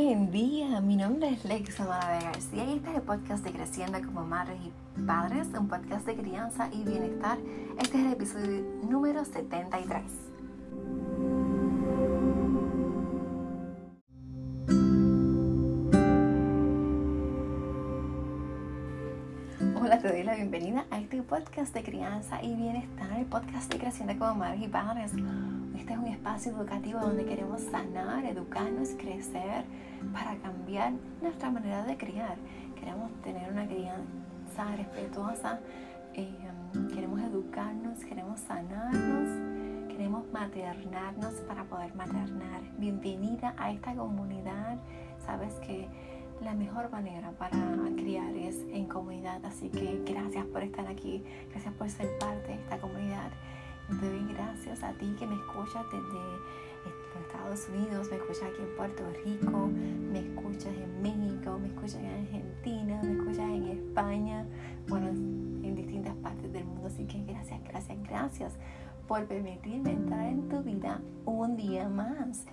buen día, mi nombre es Lex Amada de García y este es el podcast de Creciendo como Madres y Padres, un podcast de crianza y bienestar. Este es el episodio número 73. Hola, te doy la bienvenida a este podcast de crianza y bienestar, el podcast de Creciendo como Madres y Padres. Este es un espacio educativo donde queremos sanar, educarnos, crecer para cambiar nuestra manera de criar. Queremos tener una crianza respetuosa, eh, queremos educarnos, queremos sanarnos, queremos maternarnos para poder maternar. Bienvenida a esta comunidad. Sabes que la mejor manera para criar es en comunidad, así que gracias por estar aquí, gracias por ser parte de esta comunidad. Te doy gracias a ti que me escuchas desde Estados Unidos, me escuchas aquí en Puerto Rico, me escuchas en México, me escuchas en Argentina, me escuchas en España, bueno, en distintas partes del mundo. Así que gracias, gracias, gracias por permitirme entrar en tu vida un día más.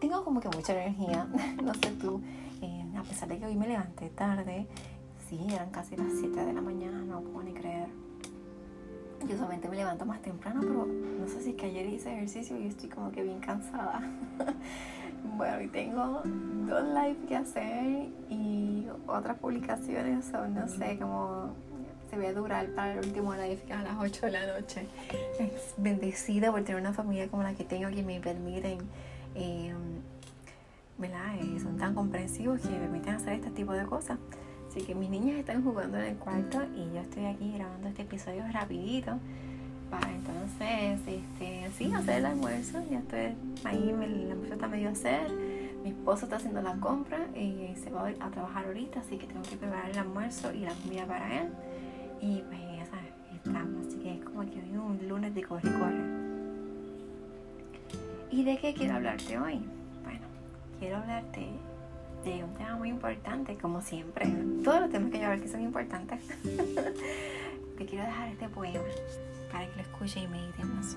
Tengo como que mucha energía, no sé tú, eh, a pesar de que hoy me levanté tarde, sí, eran casi las 7 de la mañana, no puedo ni creer yo solamente me levanto más temprano, pero no sé si es que ayer hice ejercicio y estoy como que bien cansada. bueno, y tengo dos live que hacer y otras publicaciones, o no sé, cómo se ve a durar para el último live que es a las 8 de la noche. Es bendecida por tener una familia como la que tengo que me permiten, eh, ¿verdad? Son tan comprensivos que me permiten hacer este tipo de cosas. Así que mis niñas están jugando en el cuarto y yo estoy aquí grabando este episodio rapidito para entonces, este, sí, hacer el almuerzo. Ya estoy ahí, el almuerzo está medio hacer. Mi esposo está haciendo la compra y se va a trabajar ahorita, así que tengo que preparar el almuerzo y la comida para él. Y pues ya sabes, estamos. Así que es como que hoy un lunes de corre corre. ¿Y de qué quiero hablarte hoy? Bueno, quiero hablarte un tema muy importante, como siempre. Todos los temas que yo hablo aquí son importantes. Te quiero dejar este poema para que lo escuche y meditemos.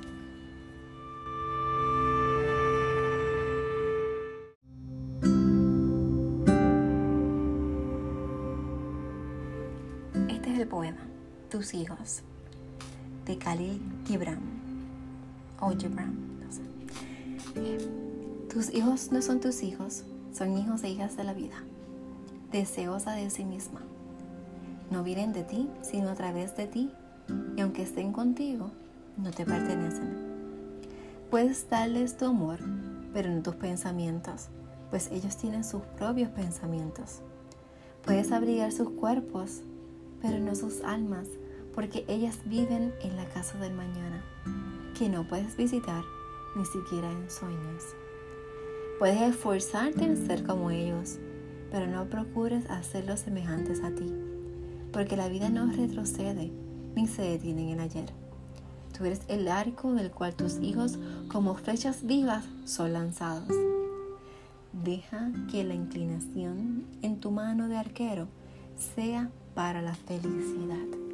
Este es el poema, Tus hijos, de Khalil Gibran, o Gibran, no sé. Tus hijos no son tus hijos, son hijos e hijas de la vida, deseosa de sí misma. No vienen de ti, sino a través de ti, y aunque estén contigo, no te pertenecen. Puedes darles tu amor, pero no tus pensamientos, pues ellos tienen sus propios pensamientos. Puedes abrigar sus cuerpos, pero no sus almas, porque ellas viven en la casa del mañana, que no puedes visitar ni siquiera en sueños. Puedes esforzarte en ser como ellos, pero no procures hacerlos semejantes a ti, porque la vida no retrocede ni se detiene en el ayer. Tú eres el arco del cual tus hijos, como flechas vivas, son lanzados. Deja que la inclinación en tu mano de arquero sea para la felicidad.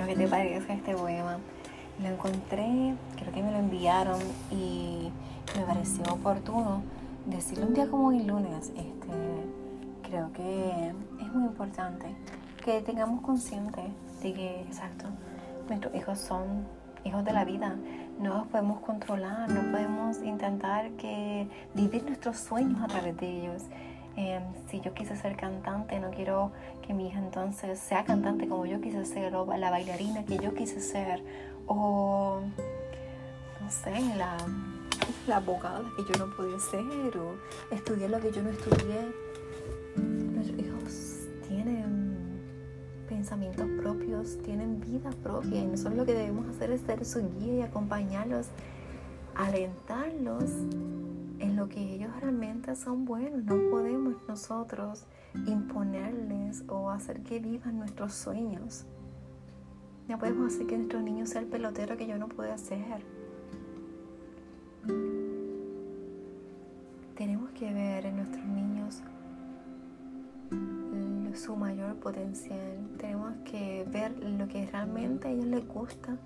Bueno, ¿qué te parece este poema? Lo encontré, creo que me lo enviaron y me pareció oportuno decirlo un día como el lunes. Este, creo que es muy importante que tengamos consciente de que, exacto, nuestros hijos son hijos de la vida. No los podemos controlar, no podemos intentar que vivir nuestros sueños a través de ellos. Em, si yo quise ser cantante, no quiero que mi hija entonces sea cantante como yo quise ser, o la bailarina que yo quise ser, o no sé, la, la abogada que yo no pude ser, o estudiar lo que yo no estudié. Nuestros hijos tienen pensamientos propios, tienen vida propia, y nosotros lo que debemos hacer es ser su guía y acompañarlos, alentarlos en lo que ellos realmente son buenos. No podemos nosotros imponerles o hacer que vivan nuestros sueños. No podemos hacer que nuestros niños sea el pelotero que yo no puedo hacer. Tenemos que ver en nuestros niños su mayor potencial. Tenemos que ver lo que realmente a ellos les gusta,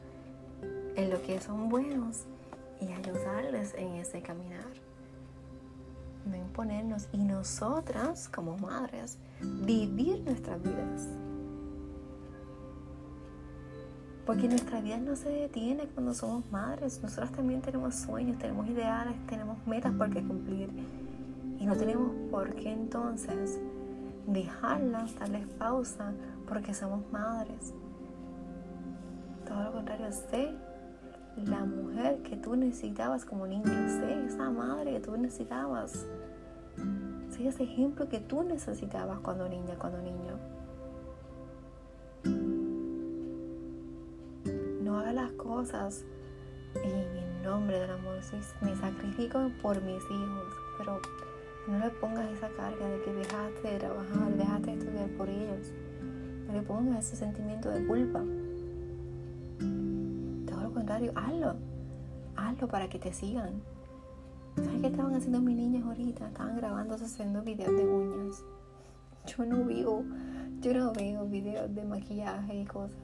en lo que son buenos y ayudarles en ese caminar. No imponernos y nosotras como madres vivir nuestras vidas. Porque nuestra vida no se detiene cuando somos madres. Nosotras también tenemos sueños, tenemos ideales, tenemos metas por qué cumplir. Y no tenemos por qué entonces dejarlas, darles pausa porque somos madres. Todo lo contrario, sé la mujer que tú necesitabas como niña, sé esa madre que tú necesitabas. Sé ese ejemplo que tú necesitabas cuando niña, cuando niño. No haga las cosas en nombre del amor. Me sacrifico por mis hijos, pero no le pongas esa carga de que dejaste de trabajar, dejaste de estudiar por ellos. No le pongas ese sentimiento de culpa. Todo lo contrario, hazlo. Hazlo para que te sigan. ¿Sabes qué estaban haciendo mis niñas ahorita? Estaban grabándose haciendo videos de uñas. Yo no veo, yo no veo videos de maquillaje y cosas.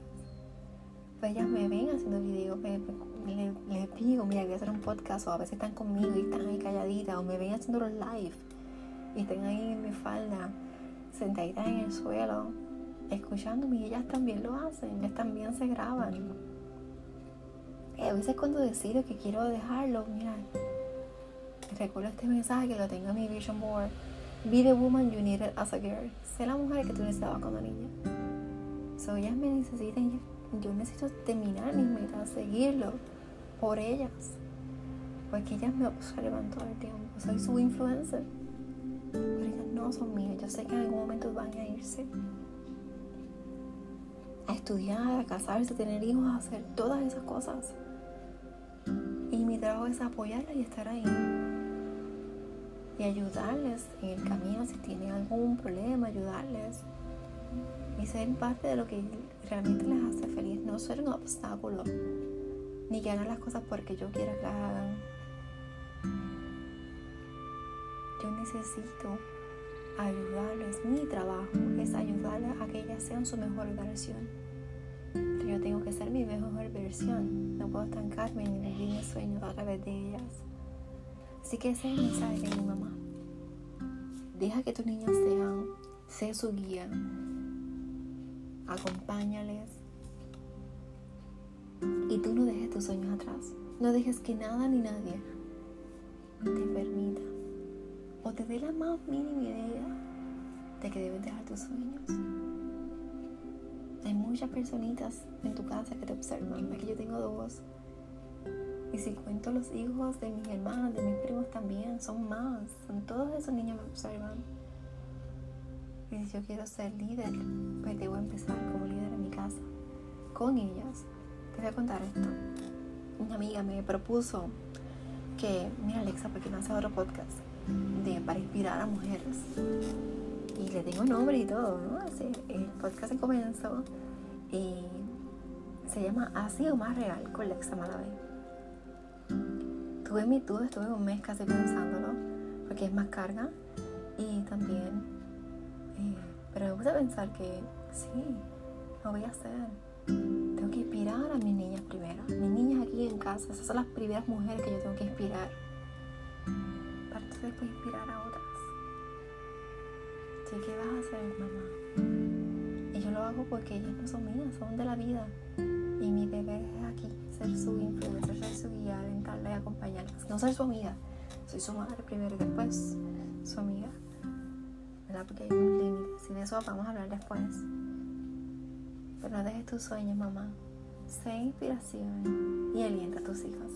Pues ellas me ven haciendo videos, les digo, mira, voy a hacer un podcast, o a veces están conmigo y están ahí calladitas, o me ven haciendo los live y estén ahí en mi falda, sentaditas en el suelo, escuchándome y ellas también lo hacen, ellas también se graban. Y a veces cuando decido que quiero dejarlo, mira, recuerdo este mensaje que lo tengo en mi vision board. Be the woman you needed as a girl. Sé la mujer que tú necesitabas cuando niña. So ellas me necesitan, yo necesito terminar mis metas, seguirlo por ellas. Porque ellas me observan todo el tiempo. Soy su influencer pero ellas no son mías. Yo sé que en algún momento van a irse a estudiar, a casarse, a tener hijos, a hacer todas esas cosas. Y mi trabajo es apoyarlas y estar ahí. Y ayudarles en el camino si tienen algún problema, ayudarles. Y ser parte de lo que realmente les hace feliz. No ser un obstáculo. Ni que hagan las cosas porque yo quiero que hagan yo necesito ayudarles. Mi trabajo es ayudarles a que ellas sean su mejor versión. Pero yo tengo que ser mi mejor versión. No puedo estancarme ni vivir mis sueños a través de ellas. Así que ese es el mensaje de mi mamá. Deja que tus niños sean, sé su guía. Acompáñales. Y tú no dejes tus sueños atrás. No dejes que nada ni nadie te permita o te dé la más mínima idea de que debes dejar tus sueños. Hay muchas personitas en tu casa que te observan. Aquí yo tengo dos. Y si cuento los hijos de mis hermanos, de mis primos también, son más. Son todos esos niños me observan. Y si yo quiero ser líder, pues debo empezar como líder en mi casa. Con ellas. Te voy a contar esto. Una amiga me propuso que, mira Alexa, ¿por qué no hace otro podcast? de, para inspirar a mujeres. Y le tengo nombre y todo, ¿no? Así, el podcast comenzó y se llama Así o más real con Lexa Malavé. Tuve mi duda, estuve un mes casi pensándolo, porque es más carga y también, eh, pero me puse a pensar que sí, lo voy a hacer. Tengo que inspirar a mis niñas primero. Mis niñas aquí en casa, esas son las primeras mujeres que yo tengo que inspirar después inspirar a otras. Así que vas a hacer, mamá. Y yo lo hago porque ellas no son mías, son de la vida. Y mi deber es aquí, ser su influencer, ser su guía, alentarla y acompañarlas. No ser su amiga, soy su madre primero y después su amiga. ¿Verdad? Porque hay un límite. Si de eso vamos a hablar después. Pero no dejes tus sueños, mamá. Sé inspiración y alienta a tus hijos.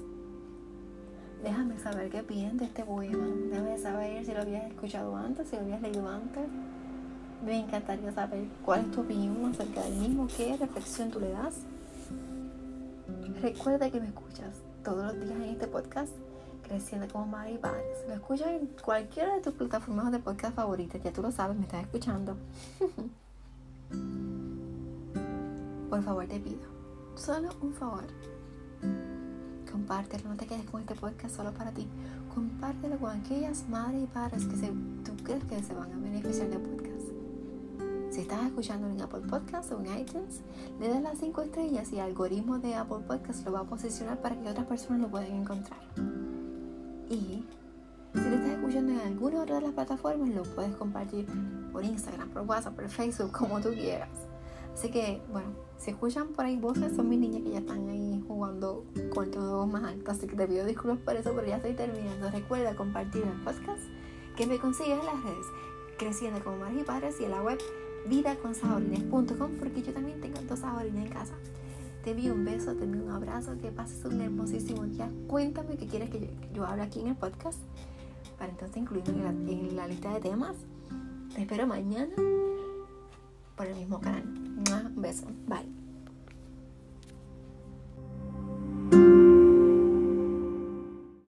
Déjame saber qué piensas de este poema. Déjame saber si lo habías escuchado antes, si lo habías leído antes. Me encantaría saber cuál es tu opinión acerca del mismo, qué reflexión tú le das. Recuerda que me escuchas todos los días en este podcast, Creciendo como Madre y Padres. Lo escuchas en cualquiera de tus plataformas de podcast favoritas, ya tú lo sabes, me estás escuchando. Por favor, te pido, solo un favor. Compártelo, no te quedes con este podcast solo para ti. Compártelo con aquellas madres y padres que tú crees que se van a beneficiar del podcast. Si estás escuchando en Apple Podcasts o en iTunes, le das las 5 estrellas y el algoritmo de Apple Podcasts lo va a posicionar para que otras personas lo puedan encontrar. Y si lo estás escuchando en alguna otra de las plataformas, lo puedes compartir por Instagram, por WhatsApp, por Facebook, como tú quieras. Así que, bueno, si escuchan por ahí voces, son mis niñas que ya están ahí jugando con todo más alto. Así que te pido disculpas por eso, pero ya estoy terminando. Recuerda compartir el podcast que me consigues en las redes, creciendo como madres y padres y en la web vidaconsaborines.com porque yo también tengo dos saborines en casa. Te envío un beso, te envío un abrazo, que pases un hermosísimo día. Cuéntame qué quieres que yo, hable aquí en el podcast para entonces incluirlo en la, en la lista de temas. Te espero mañana por el mismo canal. Un beso. Bye.